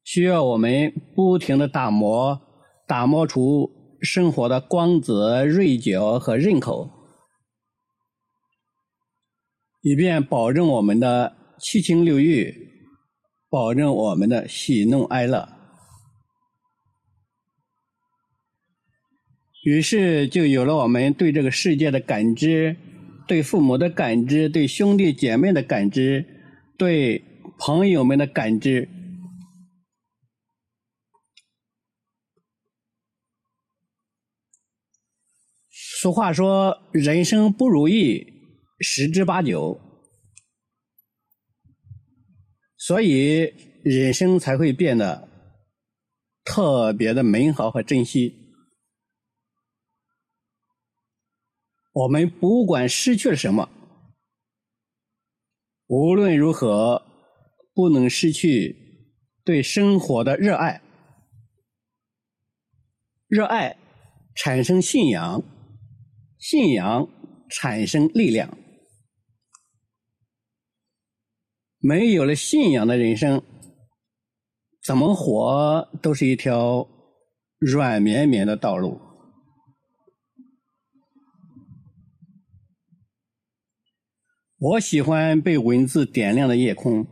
需要我们不停的打磨，打磨出。生活的光泽、锐角和刃口，以便保证我们的七情六欲，保证我们的喜怒哀乐。于是，就有了我们对这个世界的感知，对父母的感知，对兄弟姐妹的感知，对朋友们的感知。俗话说：“人生不如意十之八九。”所以人生才会变得特别的美好和珍惜。我们不管失去了什么，无论如何不能失去对生活的热爱。热爱产生信仰。信仰产生力量，没有了信仰的人生，怎么活都是一条软绵绵的道路。我喜欢被文字点亮的夜空，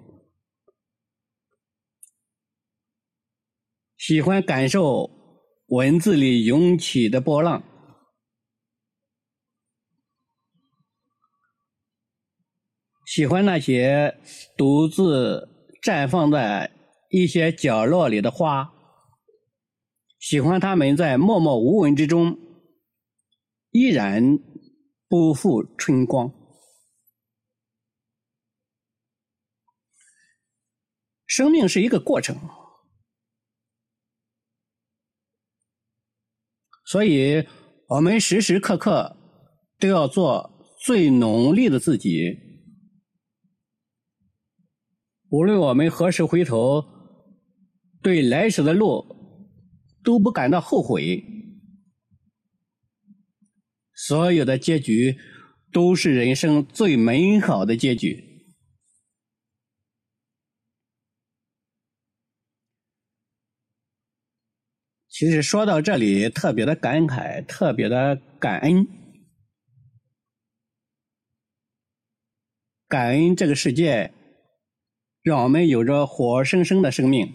喜欢感受文字里涌起的波浪。喜欢那些独自绽放在一些角落里的花，喜欢它们在默默无闻之中依然不负春光。生命是一个过程，所以我们时时刻刻都要做最努力的自己。无论我们何时回头，对来时的路都不感到后悔。所有的结局都是人生最美好的结局。其实说到这里，特别的感慨，特别的感恩，感恩这个世界。让我们有着活生生的生命，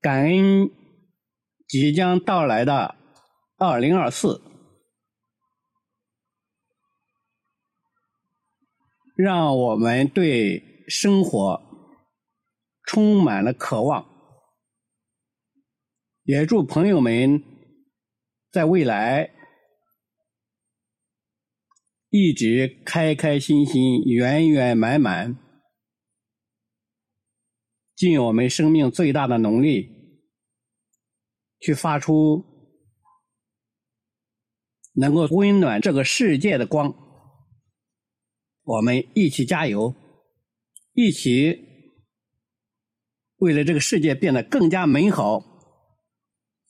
感恩即将到来的二零二四，让我们对生活充满了渴望，也祝朋友们在未来一直开开心心、圆圆满满。尽我们生命最大的努力，去发出能够温暖这个世界的光。我们一起加油，一起为了这个世界变得更加美好，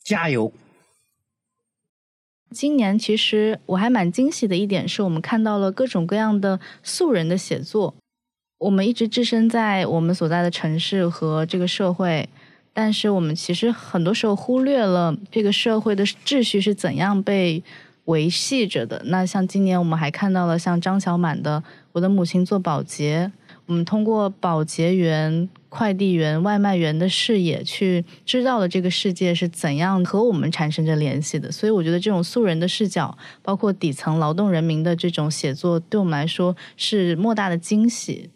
加油！今年其实我还蛮惊喜的一点是，我们看到了各种各样的素人的写作。我们一直置身在我们所在的城市和这个社会，但是我们其实很多时候忽略了这个社会的秩序是怎样被维系着的。那像今年我们还看到了像张小满的《我的母亲做保洁》，我们通过保洁员、快递员、外卖员的视野去知道了这个世界是怎样和我们产生着联系的。所以我觉得这种素人的视角，包括底层劳动人民的这种写作，对我们来说是莫大的惊喜。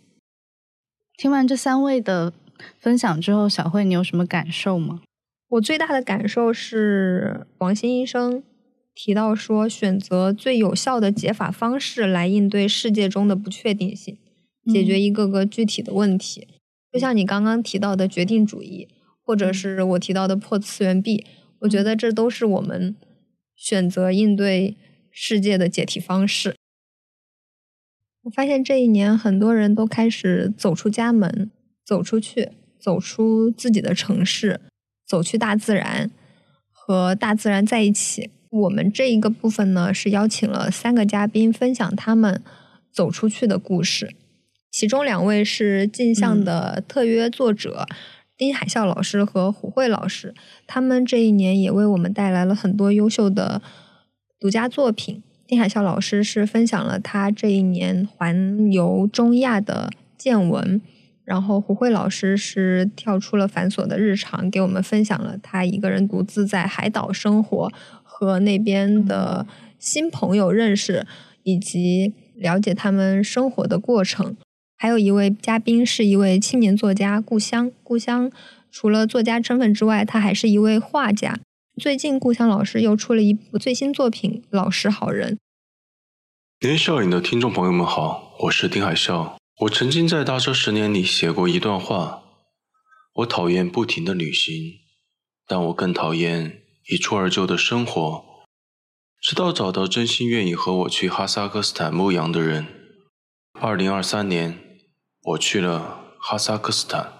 听完这三位的。分享之后，小慧，你有什么感受吗？我最大的感受是，王鑫医生提到说，选择最有效的解法方式来应对世界中的不确定性，解决一个个具体的问题。就像你刚刚提到的决定主义，或者是我提到的破次元壁，我觉得这都是我们选择应对世界的解题方式。我发现这一年，很多人都开始走出家门。走出去，走出自己的城市，走去大自然，和大自然在一起。我们这一个部分呢，是邀请了三个嘉宾分享他们走出去的故事。其中两位是镜像的特约作者丁海啸老师和胡慧老师，他们这一年也为我们带来了很多优秀的独家作品。丁海啸老师是分享了他这一年环游中亚的见闻。然后胡慧老师是跳出了繁琐的日常，给我们分享了他一个人独自在海岛生活和那边的新朋友认识，以及了解他们生活的过程。还有一位嘉宾是一位青年作家故乡，故乡除了作家身份之外，他还是一位画家。最近故乡老师又出了一部最新作品《老实好人》。年少影的听众朋友们好，我是丁海啸。我曾经在大车十年里写过一段话：我讨厌不停的旅行，但我更讨厌一蹴而就的生活。直到找到真心愿意和我去哈萨克斯坦牧羊的人。二零二三年，我去了哈萨克斯坦。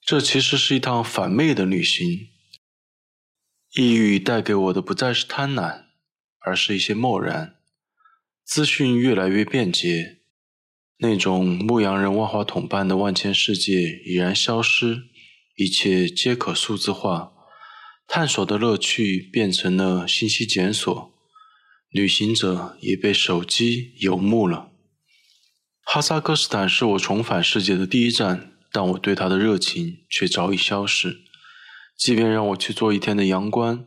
这其实是一趟反媚的旅行。抑郁带给我的不再是贪婪，而是一些漠然。资讯越来越便捷。那种牧羊人万花筒般的万千世界已然消失，一切皆可数字化，探索的乐趣变成了信息检索，旅行者也被手机游牧了。哈萨克斯坦是我重返世界的第一站，但我对它的热情却早已消逝。即便让我去做一天的羊倌，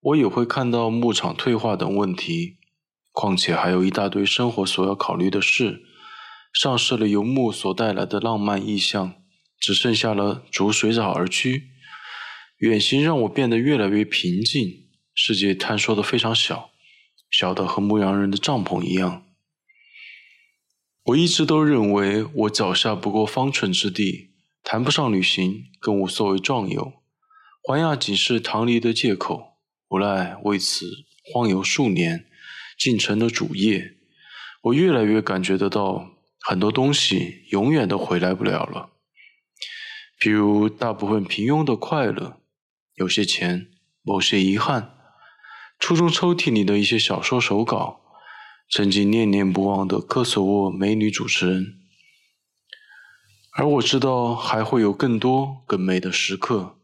我也会看到牧场退化等问题，况且还有一大堆生活所要考虑的事。丧失了游牧所带来的浪漫意象，只剩下了逐水草而居。远行让我变得越来越平静，世界探索的非常小，小的和牧羊人的帐篷一样。我一直都认为我脚下不过方寸之地，谈不上旅行，更无所谓壮游。环亚仅是逃离的借口，无奈为此荒游数年，竟成了主业。我越来越感觉得到。很多东西永远都回来不了了，比如大部分平庸的快乐，有些钱，某些遗憾，初中抽屉里的一些小说手稿，曾经念念不忘的科索沃美女主持人。而我知道还会有更多更美的时刻，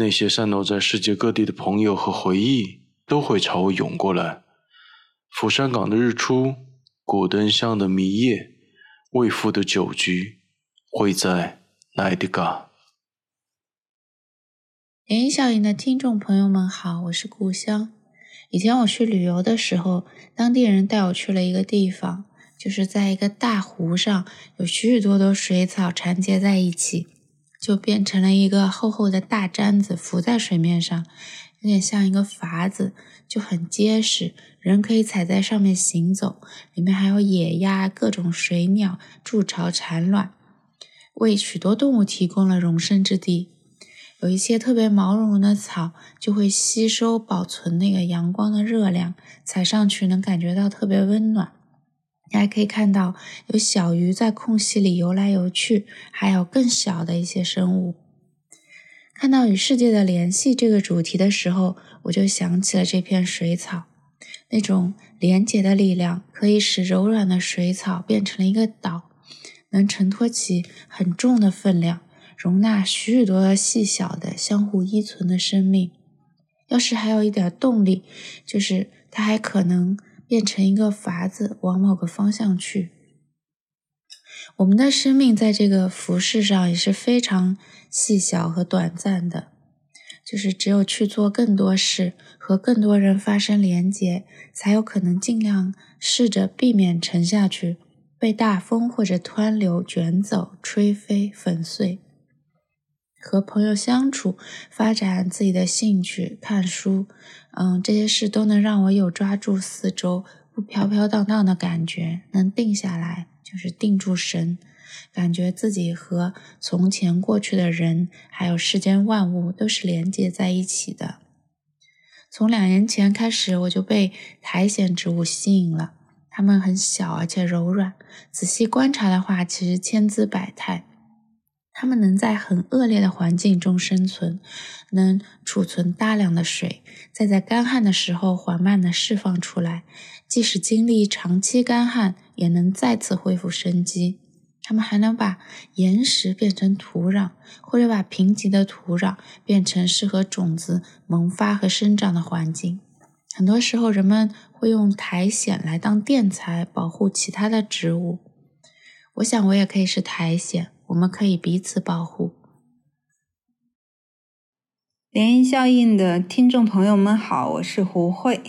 那些散落在世界各地的朋友和回忆都会朝我涌过来。釜山港的日出，古灯乡的迷夜。未复的酒局会在哪里嘎？联谊效应的听众朋友们好，我是故乡。以前我去旅游的时候，当地人带我去了一个地方，就是在一个大湖上，有许许多多水草缠结在一起，就变成了一个厚厚的大毡子浮在水面上，有点像一个筏子，就很结实。人可以踩在上面行走，里面还有野鸭、各种水鸟筑巢产卵，为许多动物提供了容身之地。有一些特别毛茸茸的草，就会吸收保存那个阳光的热量，踩上去能感觉到特别温暖。你还可以看到有小鱼在空隙里游来游去，还有更小的一些生物。看到与世界的联系这个主题的时候，我就想起了这片水草。那种连结的力量，可以使柔软的水草变成了一个岛，能承托起很重的分量，容纳许许多多细小的、相互依存的生命。要是还有一点动力，就是它还可能变成一个筏子，往某个方向去。我们的生命在这个浮世上也是非常细小和短暂的，就是只有去做更多事，和更多人发生连结，才有可能尽量试着避免沉下去，被大风或者湍流卷走、吹飞、粉碎。和朋友相处，发展自己的兴趣，看书，嗯，这些事都能让我有抓住四周，不飘飘荡荡的感觉，能定下来。就是定住神，感觉自己和从前过去的人，还有世间万物都是连接在一起的。从两年前开始，我就被苔藓植物吸引了。它们很小而且柔软，仔细观察的话，其实千姿百态。它们能在很恶劣的环境中生存，能储存大量的水，再在干旱的时候缓慢地释放出来。即使经历长期干旱，也能再次恢复生机。它们还能把岩石变成土壤，或者把贫瘠的土壤变成适合种子萌发和生长的环境。很多时候，人们会用苔藓来当垫材，保护其他的植物。我想，我也可以是苔藓，我们可以彼此保护。涟漪效应的听众朋友们好，我是胡慧。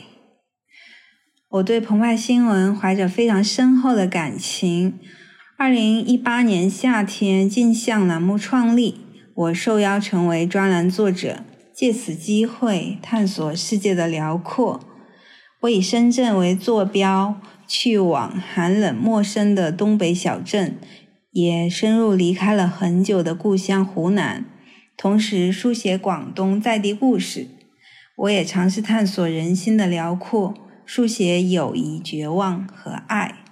我对澎湃新闻怀着非常深厚的感情。二零一八年夏天，镜像栏目创立，我受邀成为专栏作者，借此机会探索世界的辽阔。我以深圳为坐标，去往寒冷陌生的东北小镇，也深入离开了很久的故乡湖南，同时书写广东在地故事。我也尝试探索人心的辽阔。书写友谊、绝望和爱。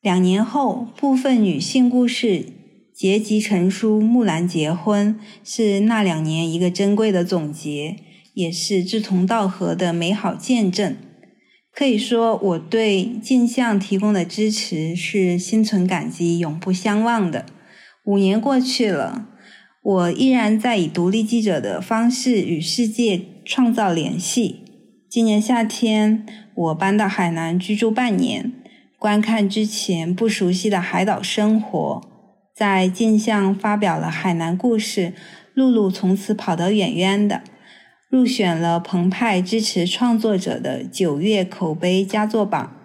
两年后，部分女性故事结集成书《木兰结婚》，是那两年一个珍贵的总结，也是志同道合的美好见证。可以说，我对镜像提供的支持是心存感激、永不相忘的。五年过去了，我依然在以独立记者的方式与世界创造联系。今年夏天。我搬到海南居住半年，观看之前不熟悉的海岛生活，在镜像发表了海南故事，露露从此跑得远远的，入选了澎湃支持创作者的九月口碑佳作榜。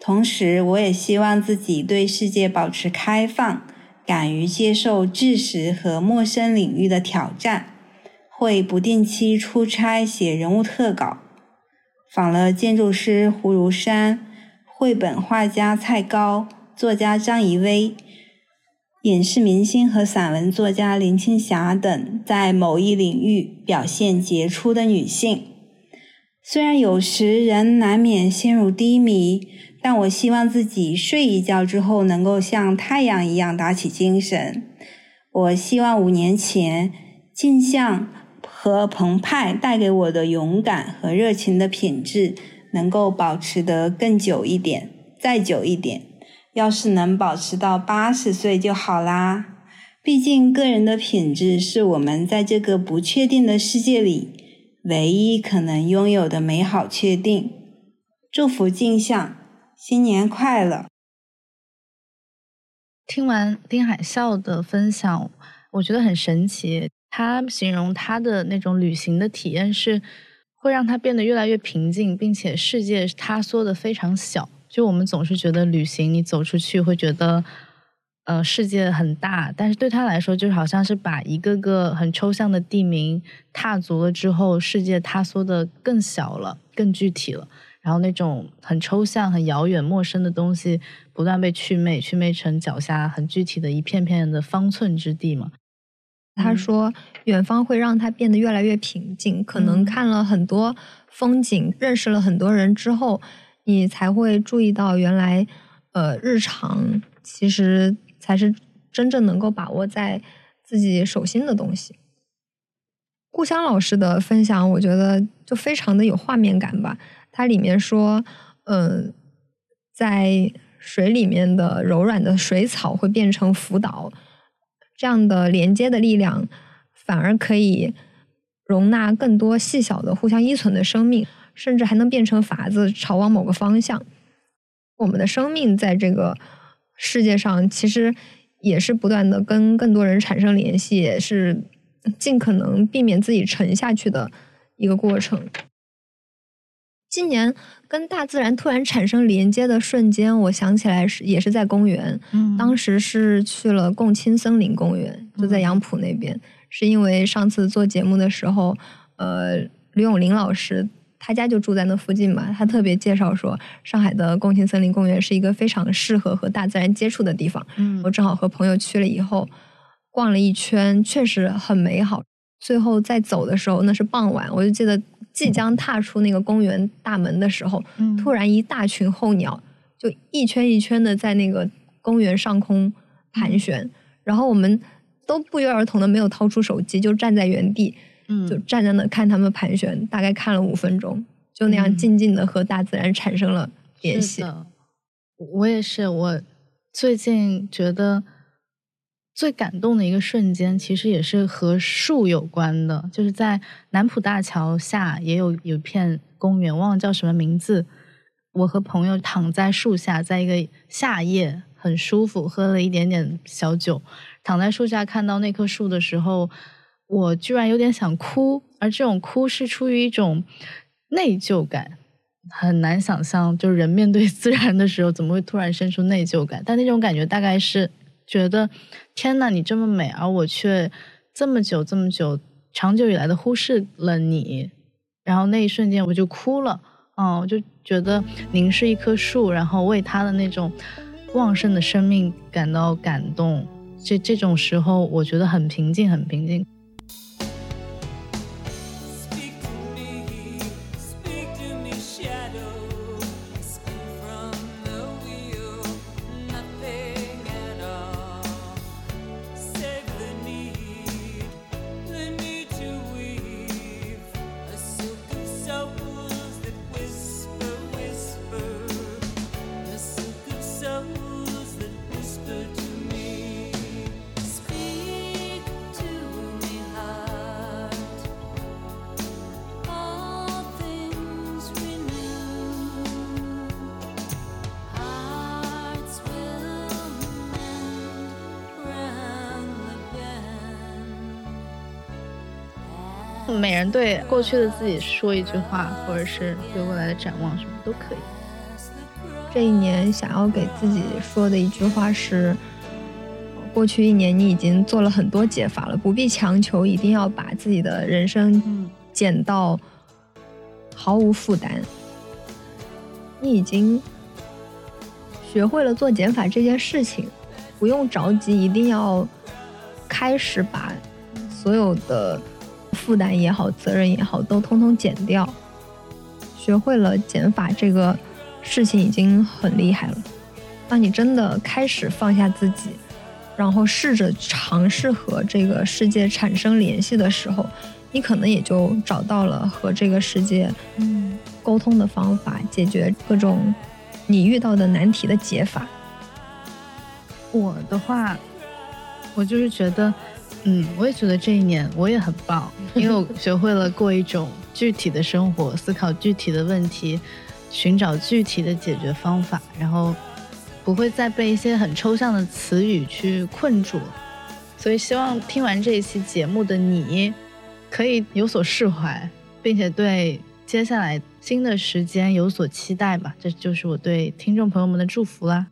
同时，我也希望自己对世界保持开放，敢于接受知识和陌生领域的挑战，会不定期出差写人物特稿。访了建筑师胡如山、绘本画家蔡高、作家张怡薇、影视明星和散文作家林青霞等，在某一领域表现杰出的女性。虽然有时人难免陷入低迷，但我希望自己睡一觉之后能够像太阳一样打起精神。我希望五年前镜像。和澎湃带给我的勇敢和热情的品质，能够保持得更久一点，再久一点。要是能保持到八十岁就好啦。毕竟，个人的品质是我们在这个不确定的世界里唯一可能拥有的美好确定。祝福镜像，新年快乐！听完丁海啸的分享，我觉得很神奇。他形容他的那种旅行的体验是，会让他变得越来越平静，并且世界塌缩的非常小。就我们总是觉得旅行，你走出去会觉得，呃，世界很大，但是对他来说，就好像是把一个个很抽象的地名踏足了之后，世界塌缩的更小了，更具体了。然后那种很抽象、很遥远、陌生的东西，不断被祛魅，祛魅成脚下很具体的一片片的方寸之地嘛。他说：“远方会让他变得越来越平静。可能看了很多风景，认识了很多人之后，你才会注意到，原来，呃，日常其实才是真正能够把握在自己手心的东西。”故乡老师的分享，我觉得就非常的有画面感吧。它里面说，嗯，在水里面的柔软的水草会变成浮岛。这样的连接的力量，反而可以容纳更多细小的、互相依存的生命，甚至还能变成筏子朝往某个方向。我们的生命在这个世界上，其实也是不断的跟更多人产生联系，也是尽可能避免自己沉下去的一个过程。今年跟大自然突然产生连接的瞬间，我想起来是也是在公园，嗯当时是去了共青森林公园，就在杨浦那边。是因为上次做节目的时候，呃，吕永林老师他家就住在那附近嘛，他特别介绍说，上海的共青森林公园是一个非常适合和大自然接触的地方。嗯我正好和朋友去了以后，逛了一圈，确实很美好。最后在走的时候，那是傍晚，我就记得即将踏出那个公园大门的时候，嗯突然一大群候鸟就一圈一圈的在那个公园上空盘旋，然后我们都不约而同的没有掏出手机，就站在原地，嗯就站在那看他们盘旋，大概看了五分钟，就那样嗯静静的和大自然产生了联系。我也是。我最近觉得最感动的一个瞬间，其实也是和树有关的，就是在南浦大桥下也有有一片公园，忘了叫什么名字。我和朋友躺在树下，在一个夏夜，很舒服，喝了一点点小酒，躺在树下看到那棵树的时候，我居然有点想哭，而这种哭是出于一种内疚感。很难想象，就是人面对 自然的时候，怎么会突然生出内疚感？但那种感觉大概是觉得，天呐，你这么美，而我却这么久、这么久、长久以来的忽视了你。然后那一瞬间我就哭了，嗯，我就觉得您是一棵树，然后为它的那种旺盛的生命感到感动。这这种时候，我觉得很平静，很平静。每人对过去的自己说一句话，或者是对未来的展望，什么都可以。这一年想要给自己说的一句话是：过去一年你已经做了很多解法了，不必强求一定要把自己的人生减到毫无负担。你已经学会了做减法这件事情，不用着急，一定要开始把所有的负担也好、责任也好，都通通减掉。学会了减法这个事情已经很厉害了。当你真的开始放下自己，然后试着尝试和这个世界产生联系的时候，你可能也就找到了和这个世界沟通的方法，解决各种你遇到的难题的解法。我的话，我就是觉得，嗯，我也觉得这一年我也很棒，因为我学会了过一种具体的生活，思考具体的问题，寻找具体的解决方法，然后不会再被一些很抽象的词语去困住。所以，希望听完这一期节目的你，可以有所释怀，并且对接下来新的时间有所期待吧。这就是我对听众朋友们的祝福啦。